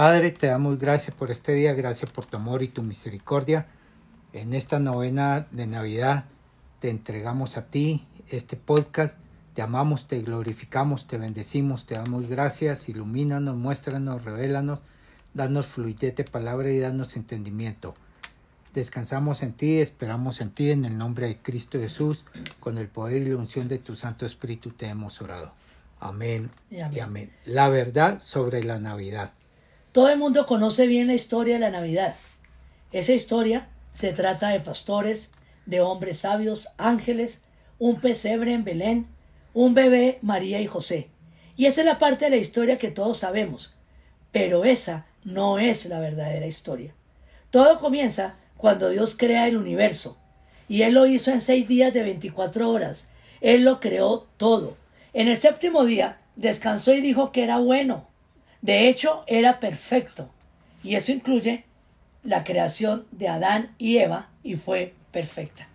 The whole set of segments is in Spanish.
Padre, te damos gracias por este día, gracias por tu amor y tu misericordia. En esta novena de Navidad te entregamos a ti este podcast. Te amamos, te glorificamos, te bendecimos, te damos gracias, ilumínanos, muéstranos, revélanos, danos fluidez de palabra y danos entendimiento. Descansamos en ti, esperamos en ti, en el nombre de Cristo Jesús, con el poder y la unción de tu Santo Espíritu te hemos orado. Amén y amén. Y amén. La verdad sobre la Navidad. Todo el mundo conoce bien la historia de la Navidad. Esa historia se trata de pastores, de hombres sabios, ángeles, un pesebre en Belén, un bebé, María y José. Y esa es la parte de la historia que todos sabemos. Pero esa no es la verdadera historia. Todo comienza cuando Dios crea el universo. Y Él lo hizo en seis días de veinticuatro horas. Él lo creó todo. En el séptimo día descansó y dijo que era bueno. De hecho, era perfecto. Y eso incluye la creación de Adán y Eva y fue perfecta.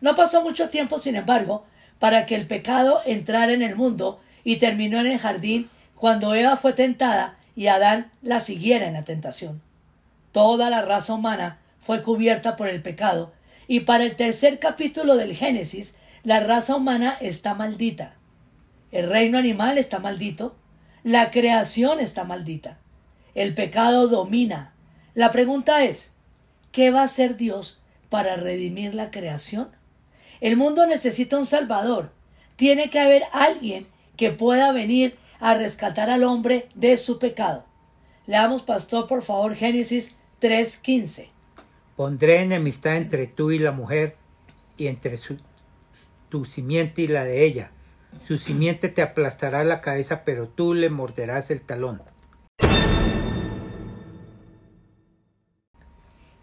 No pasó mucho tiempo, sin embargo, para que el pecado entrara en el mundo y terminó en el jardín cuando Eva fue tentada y Adán la siguiera en la tentación. Toda la raza humana fue cubierta por el pecado y para el tercer capítulo del Génesis la raza humana está maldita. El reino animal está maldito, la creación está maldita. El pecado domina. La pregunta es, ¿qué va a hacer Dios para redimir la creación? El mundo necesita un Salvador. Tiene que haber alguien que pueda venir a rescatar al hombre de su pecado. Leamos, pastor, por favor, Génesis 3:15. Pondré enemistad entre tú y la mujer, y entre tu simiente y la de ella. Su simiente te aplastará la cabeza, pero tú le morderás el talón.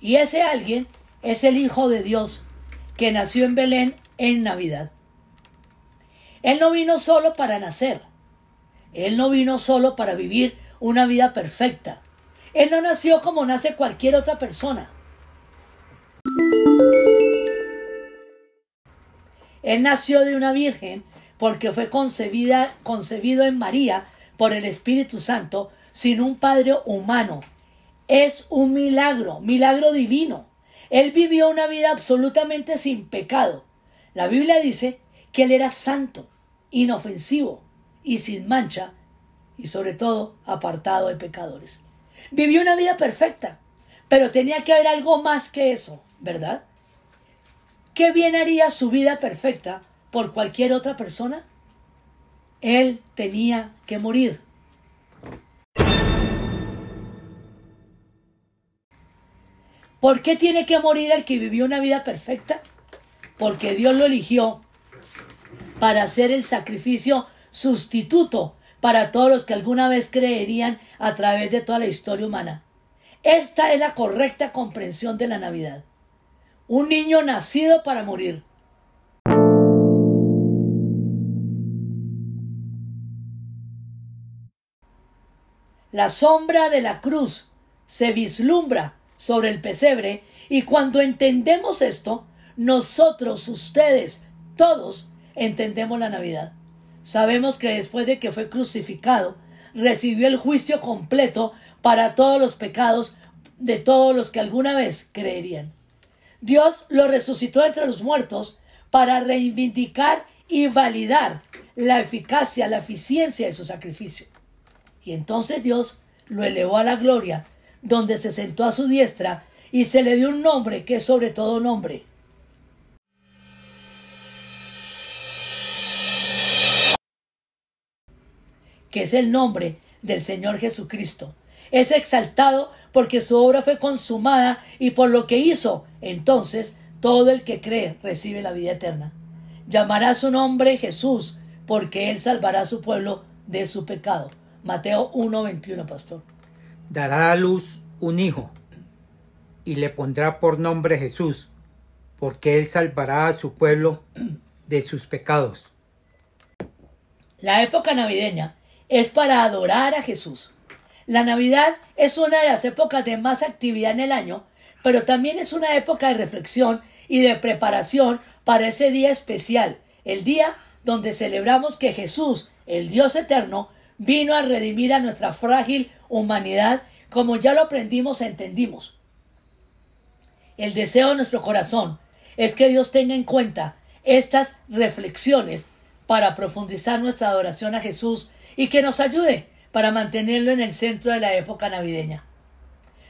Y ese alguien es el Hijo de Dios, que nació en Belén en Navidad. Él no vino solo para nacer. Él no vino solo para vivir una vida perfecta. Él no nació como nace cualquier otra persona. Él nació de una virgen porque fue concebida, concebido en María por el Espíritu Santo sin un padre humano. Es un milagro, milagro divino. Él vivió una vida absolutamente sin pecado. La Biblia dice que él era santo, inofensivo y sin mancha, y sobre todo apartado de pecadores. Vivió una vida perfecta, pero tenía que haber algo más que eso, ¿verdad? ¿Qué bien haría su vida perfecta por cualquier otra persona? Él tenía que morir. ¿Por qué tiene que morir el que vivió una vida perfecta? Porque Dios lo eligió para hacer el sacrificio sustituto para todos los que alguna vez creerían a través de toda la historia humana. Esta es la correcta comprensión de la Navidad. Un niño nacido para morir. La sombra de la cruz se vislumbra sobre el pesebre y cuando entendemos esto, nosotros, ustedes, todos, entendemos la Navidad. Sabemos que después de que fue crucificado, recibió el juicio completo para todos los pecados de todos los que alguna vez creerían. Dios lo resucitó entre los muertos para reivindicar y validar la eficacia, la eficiencia de su sacrificio. Y entonces Dios lo elevó a la gloria donde se sentó a su diestra y se le dio un nombre que es sobre todo nombre. que es el nombre del Señor Jesucristo. Es exaltado porque su obra fue consumada y por lo que hizo. Entonces, todo el que cree recibe la vida eterna. Llamará su nombre Jesús, porque él salvará a su pueblo de su pecado. Mateo 1:21, pastor dará a luz un hijo y le pondrá por nombre Jesús, porque él salvará a su pueblo de sus pecados. La época navideña es para adorar a Jesús. La Navidad es una de las épocas de más actividad en el año, pero también es una época de reflexión y de preparación para ese día especial, el día donde celebramos que Jesús, el Dios eterno, vino a redimir a nuestra frágil humanidad como ya lo aprendimos e entendimos. El deseo de nuestro corazón es que Dios tenga en cuenta estas reflexiones para profundizar nuestra adoración a Jesús y que nos ayude para mantenerlo en el centro de la época navideña.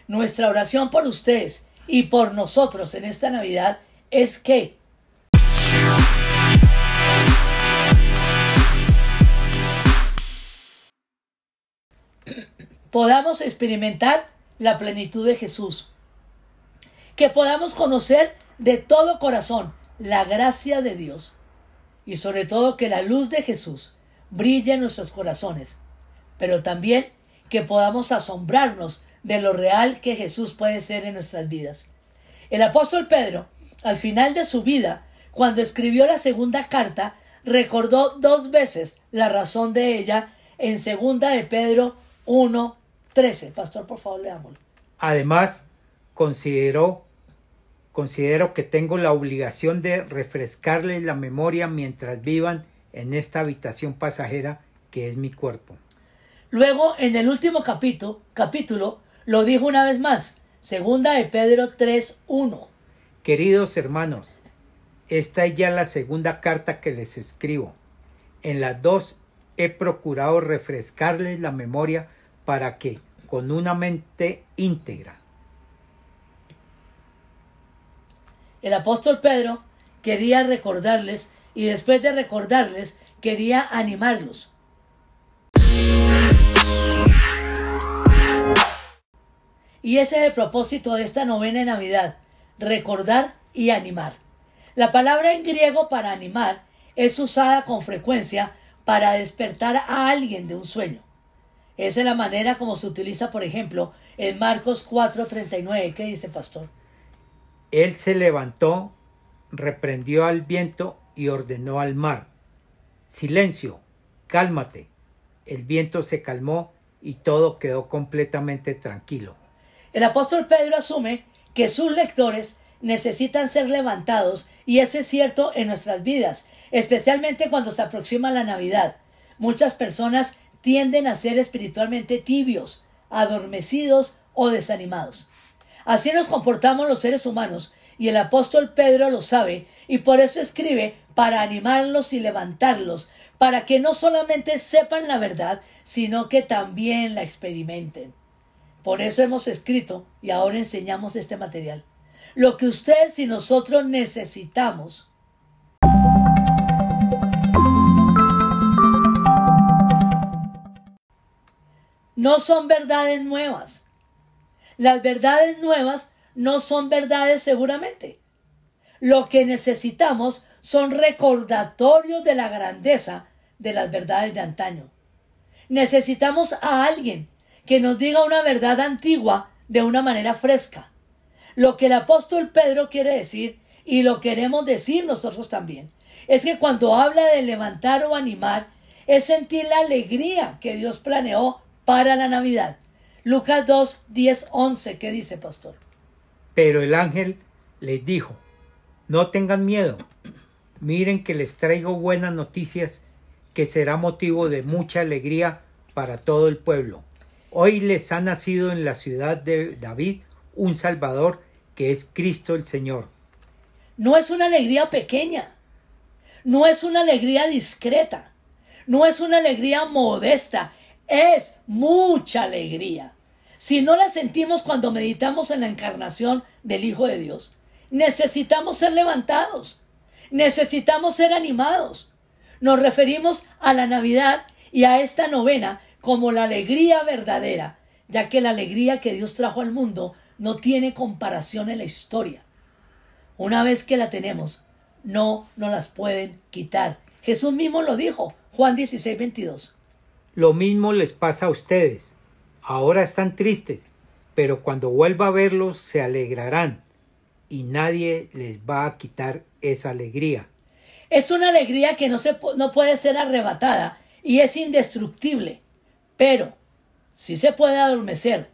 Nuestra oración por ustedes y por nosotros en esta Navidad es que podamos experimentar la plenitud de Jesús, que podamos conocer de todo corazón la gracia de Dios. Y sobre todo que la luz de Jesús brille en nuestros corazones, pero también que podamos asombrarnos de lo real que Jesús puede ser en nuestras vidas. El apóstol Pedro, al final de su vida, cuando escribió la segunda carta, recordó dos veces la razón de ella en segunda de Pedro 1, 13. Pastor, por favor, leámoslo. Además, consideró considero que tengo la obligación de refrescarles la memoria mientras vivan en esta habitación pasajera que es mi cuerpo. Luego, en el último capítulo, capítulo lo dijo una vez más, segunda de Pedro 3.1. Queridos hermanos, esta es ya la segunda carta que les escribo. En las dos he procurado refrescarles la memoria para que, con una mente íntegra, El apóstol Pedro quería recordarles y después de recordarles quería animarlos. Y ese es el propósito de esta novena de Navidad, recordar y animar. La palabra en griego para animar es usada con frecuencia para despertar a alguien de un sueño. Esa es la manera como se utiliza, por ejemplo, en Marcos 4:39. ¿Qué dice, pastor? Él se levantó, reprendió al viento y ordenó al mar. Silencio, cálmate. El viento se calmó y todo quedó completamente tranquilo. El apóstol Pedro asume que sus lectores necesitan ser levantados y eso es cierto en nuestras vidas, especialmente cuando se aproxima la Navidad. Muchas personas tienden a ser espiritualmente tibios, adormecidos o desanimados. Así nos comportamos los seres humanos, y el apóstol Pedro lo sabe, y por eso escribe para animarlos y levantarlos, para que no solamente sepan la verdad, sino que también la experimenten. Por eso hemos escrito y ahora enseñamos este material. Lo que ustedes y nosotros necesitamos no son verdades nuevas, las verdades nuevas no son verdades seguramente. Lo que necesitamos son recordatorios de la grandeza de las verdades de antaño. Necesitamos a alguien que nos diga una verdad antigua de una manera fresca. Lo que el apóstol Pedro quiere decir, y lo queremos decir nosotros también, es que cuando habla de levantar o animar, es sentir la alegría que Dios planeó para la Navidad. Lucas 2, 10, 11, ¿qué dice, pastor? Pero el ángel les dijo, no tengan miedo, miren que les traigo buenas noticias que será motivo de mucha alegría para todo el pueblo. Hoy les ha nacido en la ciudad de David un Salvador que es Cristo el Señor. No es una alegría pequeña, no es una alegría discreta, no es una alegría modesta, es mucha alegría. Si no la sentimos cuando meditamos en la encarnación del Hijo de Dios, necesitamos ser levantados, necesitamos ser animados. Nos referimos a la Navidad y a esta novena como la alegría verdadera, ya que la alegría que Dios trajo al mundo no tiene comparación en la historia. Una vez que la tenemos, no nos las pueden quitar. Jesús mismo lo dijo, Juan 16, 22. Lo mismo les pasa a ustedes. Ahora están tristes, pero cuando vuelva a verlos se alegrarán y nadie les va a quitar esa alegría. Es una alegría que no, se, no puede ser arrebatada y es indestructible, pero sí se puede adormecer.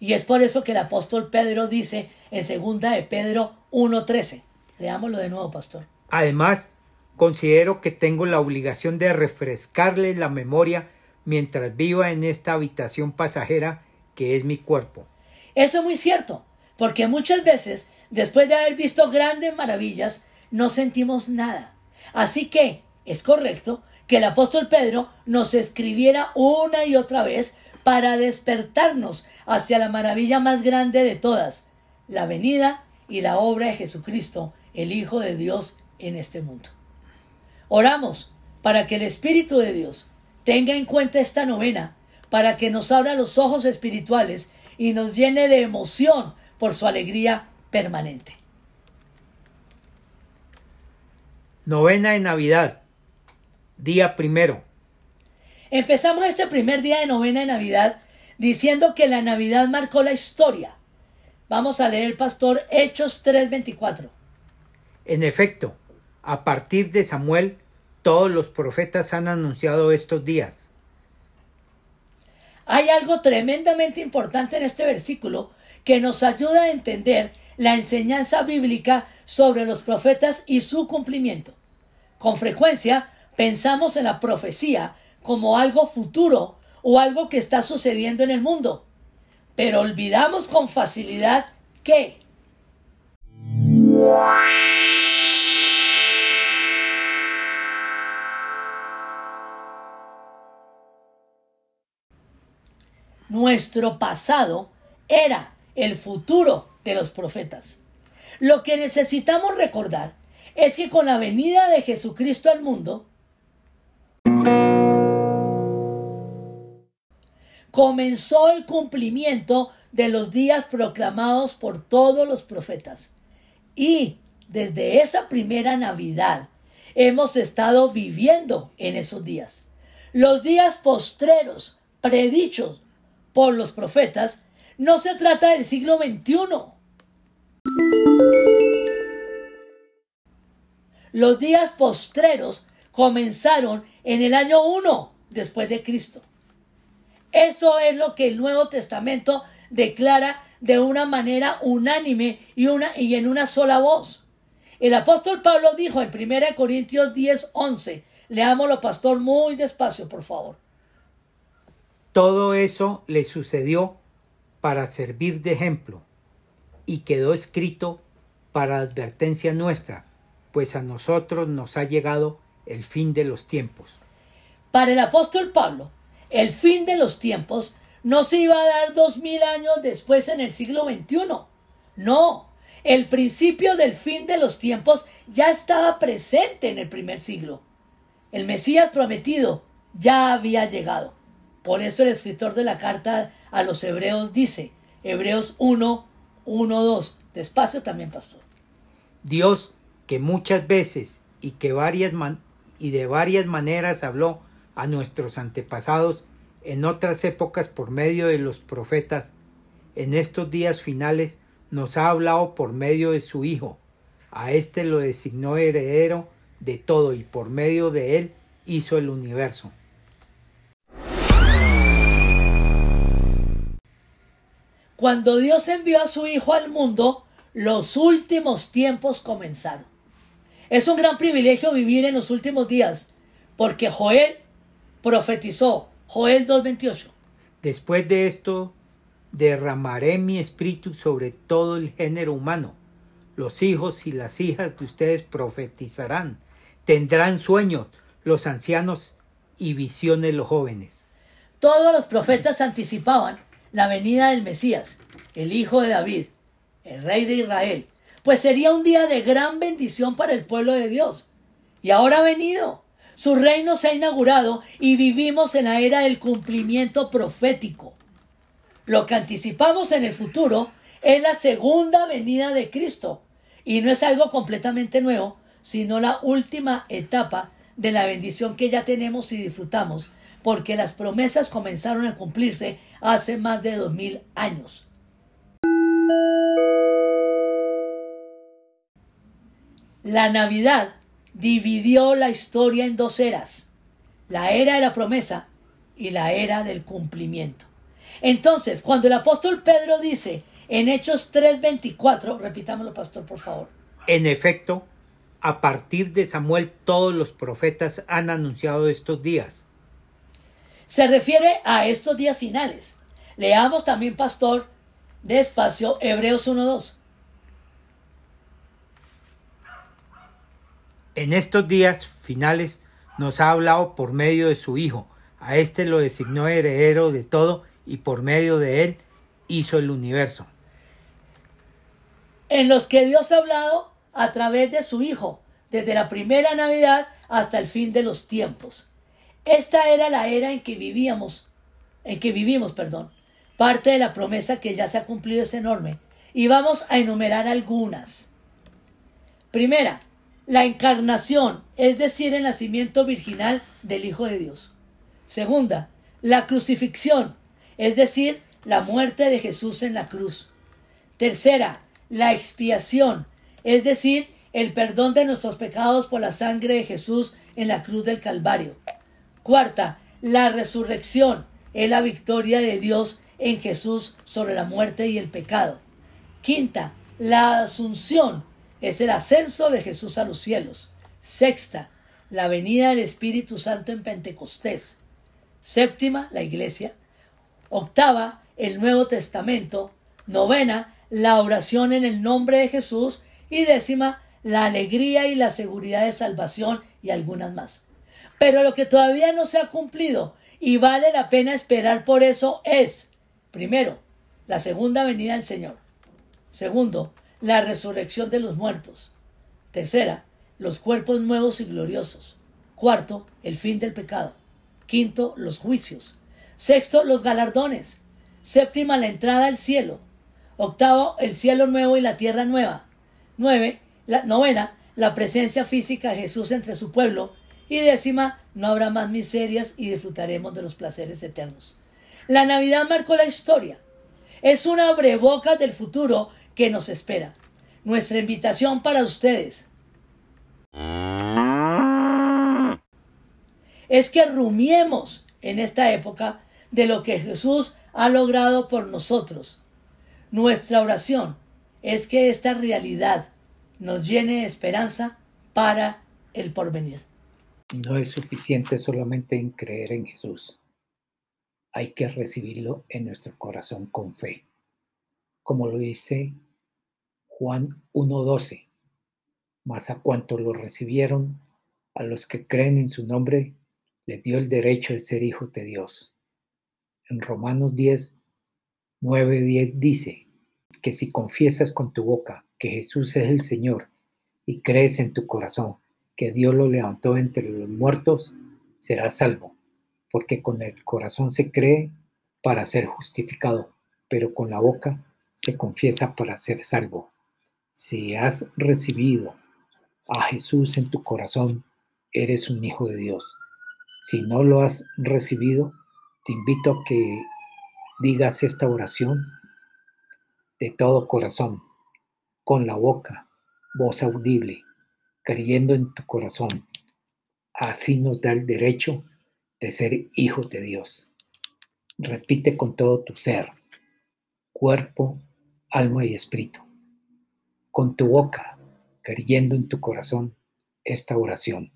Y es por eso que el apóstol Pedro dice en segunda de Pedro 1.13. Leámoslo de nuevo, pastor. Además, considero que tengo la obligación de refrescarle la memoria mientras viva en esta habitación pasajera que es mi cuerpo. Eso es muy cierto, porque muchas veces, después de haber visto grandes maravillas, no sentimos nada. Así que es correcto que el apóstol Pedro nos escribiera una y otra vez para despertarnos hacia la maravilla más grande de todas, la venida y la obra de Jesucristo, el Hijo de Dios en este mundo. Oramos para que el Espíritu de Dios tenga en cuenta esta novena, para que nos abra los ojos espirituales y nos llene de emoción por su alegría permanente. Novena de Navidad, día primero. Empezamos este primer día de novena de Navidad diciendo que la Navidad marcó la historia. Vamos a leer el pastor Hechos 3:24. En efecto, a partir de Samuel, todos los profetas han anunciado estos días. Hay algo tremendamente importante en este versículo que nos ayuda a entender la enseñanza bíblica sobre los profetas y su cumplimiento. Con frecuencia pensamos en la profecía como algo futuro o algo que está sucediendo en el mundo, pero olvidamos con facilidad que nuestro pasado era el futuro de los profetas. Lo que necesitamos recordar es que con la venida de Jesucristo al mundo, comenzó el cumplimiento de los días proclamados por todos los profetas. Y desde esa primera Navidad hemos estado viviendo en esos días. Los días postreros predichos por los profetas no se trata del siglo XXI. Los días postreros comenzaron en el año 1 después de Cristo. Eso es lo que el Nuevo Testamento declara de una manera unánime y, una, y en una sola voz. El apóstol Pablo dijo en 1 Corintios 10, 11, leámoslo pastor muy despacio, por favor. Todo eso le sucedió para servir de ejemplo y quedó escrito para advertencia nuestra, pues a nosotros nos ha llegado el fin de los tiempos. Para el apóstol Pablo, el fin de los tiempos no se iba a dar dos mil años después en el siglo XXI. No, el principio del fin de los tiempos ya estaba presente en el primer siglo. El Mesías prometido ya había llegado. Por eso el escritor de la carta a los hebreos dice, Hebreos 1, 1, 2, despacio también, pastor. Dios, que muchas veces y que varias y de varias maneras habló a nuestros antepasados en otras épocas por medio de los profetas, en estos días finales nos ha hablado por medio de su Hijo. A éste lo designó heredero de todo y por medio de él hizo el universo. Cuando Dios envió a su Hijo al mundo, los últimos tiempos comenzaron. Es un gran privilegio vivir en los últimos días, porque Joel profetizó, Joel 2.28. Después de esto, derramaré mi espíritu sobre todo el género humano. Los hijos y las hijas de ustedes profetizarán, tendrán sueños los ancianos y visiones los jóvenes. Todos los profetas anticipaban la venida del Mesías, el hijo de David, el rey de Israel, pues sería un día de gran bendición para el pueblo de Dios. Y ahora ha venido. Su reino se ha inaugurado y vivimos en la era del cumplimiento profético. Lo que anticipamos en el futuro es la segunda venida de Cristo. Y no es algo completamente nuevo, sino la última etapa de la bendición que ya tenemos y disfrutamos, porque las promesas comenzaron a cumplirse hace más de dos mil años. La Navidad dividió la historia en dos eras, la era de la promesa y la era del cumplimiento. Entonces, cuando el apóstol Pedro dice en Hechos 3:24, repitámoslo, pastor, por favor. En efecto, a partir de Samuel todos los profetas han anunciado estos días. Se refiere a estos días finales. Leamos también, pastor, despacio, Hebreos 1.2. En estos días finales nos ha hablado por medio de su Hijo. A éste lo designó heredero de todo y por medio de él hizo el universo. En los que Dios ha hablado a través de su Hijo, desde la primera Navidad hasta el fin de los tiempos. Esta era la era en que vivíamos, en que vivimos, perdón. Parte de la promesa que ya se ha cumplido es enorme. Y vamos a enumerar algunas. Primera, la encarnación, es decir, el nacimiento virginal del Hijo de Dios. Segunda, la crucifixión, es decir, la muerte de Jesús en la cruz. Tercera, la expiación, es decir, el perdón de nuestros pecados por la sangre de Jesús en la cruz del Calvario. Cuarta, la resurrección es la victoria de Dios en Jesús sobre la muerte y el pecado. Quinta, la asunción es el ascenso de Jesús a los cielos. Sexta, la venida del Espíritu Santo en Pentecostés. Séptima, la iglesia. Octava, el Nuevo Testamento. Novena, la oración en el nombre de Jesús. Y décima, la alegría y la seguridad de salvación y algunas más. Pero lo que todavía no se ha cumplido y vale la pena esperar por eso es, primero, la segunda venida del Señor. Segundo, la resurrección de los muertos. Tercera, los cuerpos nuevos y gloriosos. Cuarto, el fin del pecado. Quinto, los juicios. Sexto, los galardones. Séptima, la entrada al cielo. Octavo, el cielo nuevo y la tierra nueva. Nueve, la novena, la presencia física de Jesús entre su pueblo. Y décima, no habrá más miserias y disfrutaremos de los placeres eternos. La Navidad marcó la historia. Es una abreboca del futuro que nos espera. Nuestra invitación para ustedes es que rumiemos en esta época de lo que Jesús ha logrado por nosotros. Nuestra oración es que esta realidad nos llene de esperanza para el porvenir. No es suficiente solamente en creer en Jesús. Hay que recibirlo en nuestro corazón con fe. Como lo dice Juan 1.12. Mas a cuantos lo recibieron, a los que creen en su nombre, les dio el derecho de ser hijos de Dios. En Romanos 10, 9, 10 dice que si confiesas con tu boca que Jesús es el Señor y crees en tu corazón que Dios lo levantó entre los muertos, serás salvo, porque con el corazón se cree para ser justificado, pero con la boca se confiesa para ser salvo. Si has recibido a Jesús en tu corazón, eres un hijo de Dios. Si no lo has recibido, te invito a que digas esta oración de todo corazón con la boca, voz audible, creyendo en tu corazón. Así nos da el derecho de ser hijos de Dios. Repite con todo tu ser, cuerpo, alma y espíritu. Con tu boca, creyendo en tu corazón esta oración.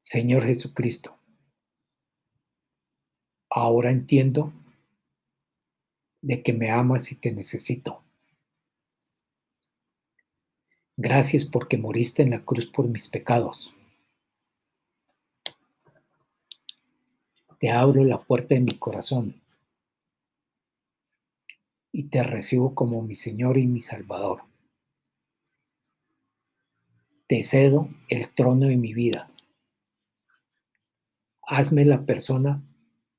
Señor Jesucristo, ahora entiendo de que me amas y te necesito. Gracias porque moriste en la cruz por mis pecados. Te abro la puerta de mi corazón y te recibo como mi Señor y mi Salvador. Te cedo el trono de mi vida. Hazme la persona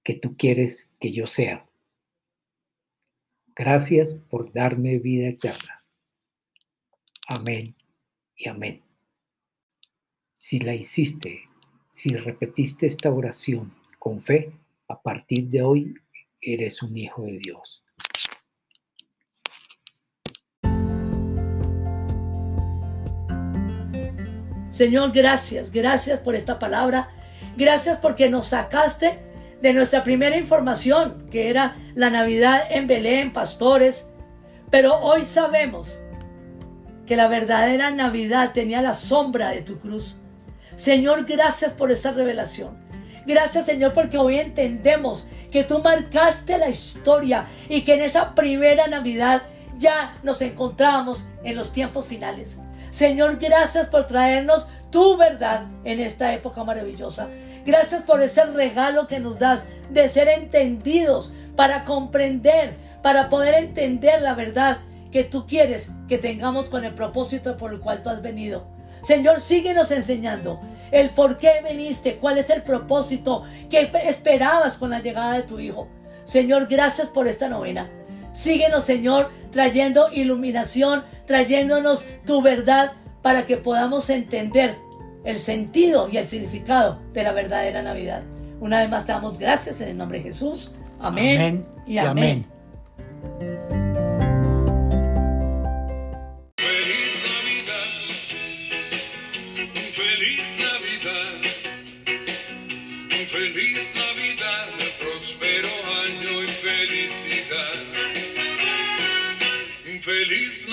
que tú quieres que yo sea. Gracias por darme vida eterna. Amén y amén. Si la hiciste, si repetiste esta oración con fe, a partir de hoy eres un hijo de Dios. Señor, gracias, gracias por esta palabra. Gracias porque nos sacaste de nuestra primera información, que era la Navidad en Belén, pastores. Pero hoy sabemos que la verdadera Navidad tenía la sombra de tu cruz. Señor, gracias por esta revelación. Gracias Señor porque hoy entendemos que tú marcaste la historia y que en esa primera Navidad ya nos encontrábamos en los tiempos finales. Señor, gracias por traernos tu verdad en esta época maravillosa. Gracias por ese regalo que nos das de ser entendidos para comprender, para poder entender la verdad que tú quieres que tengamos con el propósito por el cual tú has venido. Señor, síguenos enseñando el por qué viniste, cuál es el propósito que esperabas con la llegada de tu Hijo. Señor, gracias por esta novena. Síguenos, Señor, trayendo iluminación, trayéndonos tu verdad para que podamos entender el sentido y el significado de la verdadera Navidad. Una vez más te damos gracias en el nombre de Jesús. Amén, y amén. Feliz Navidad. Feliz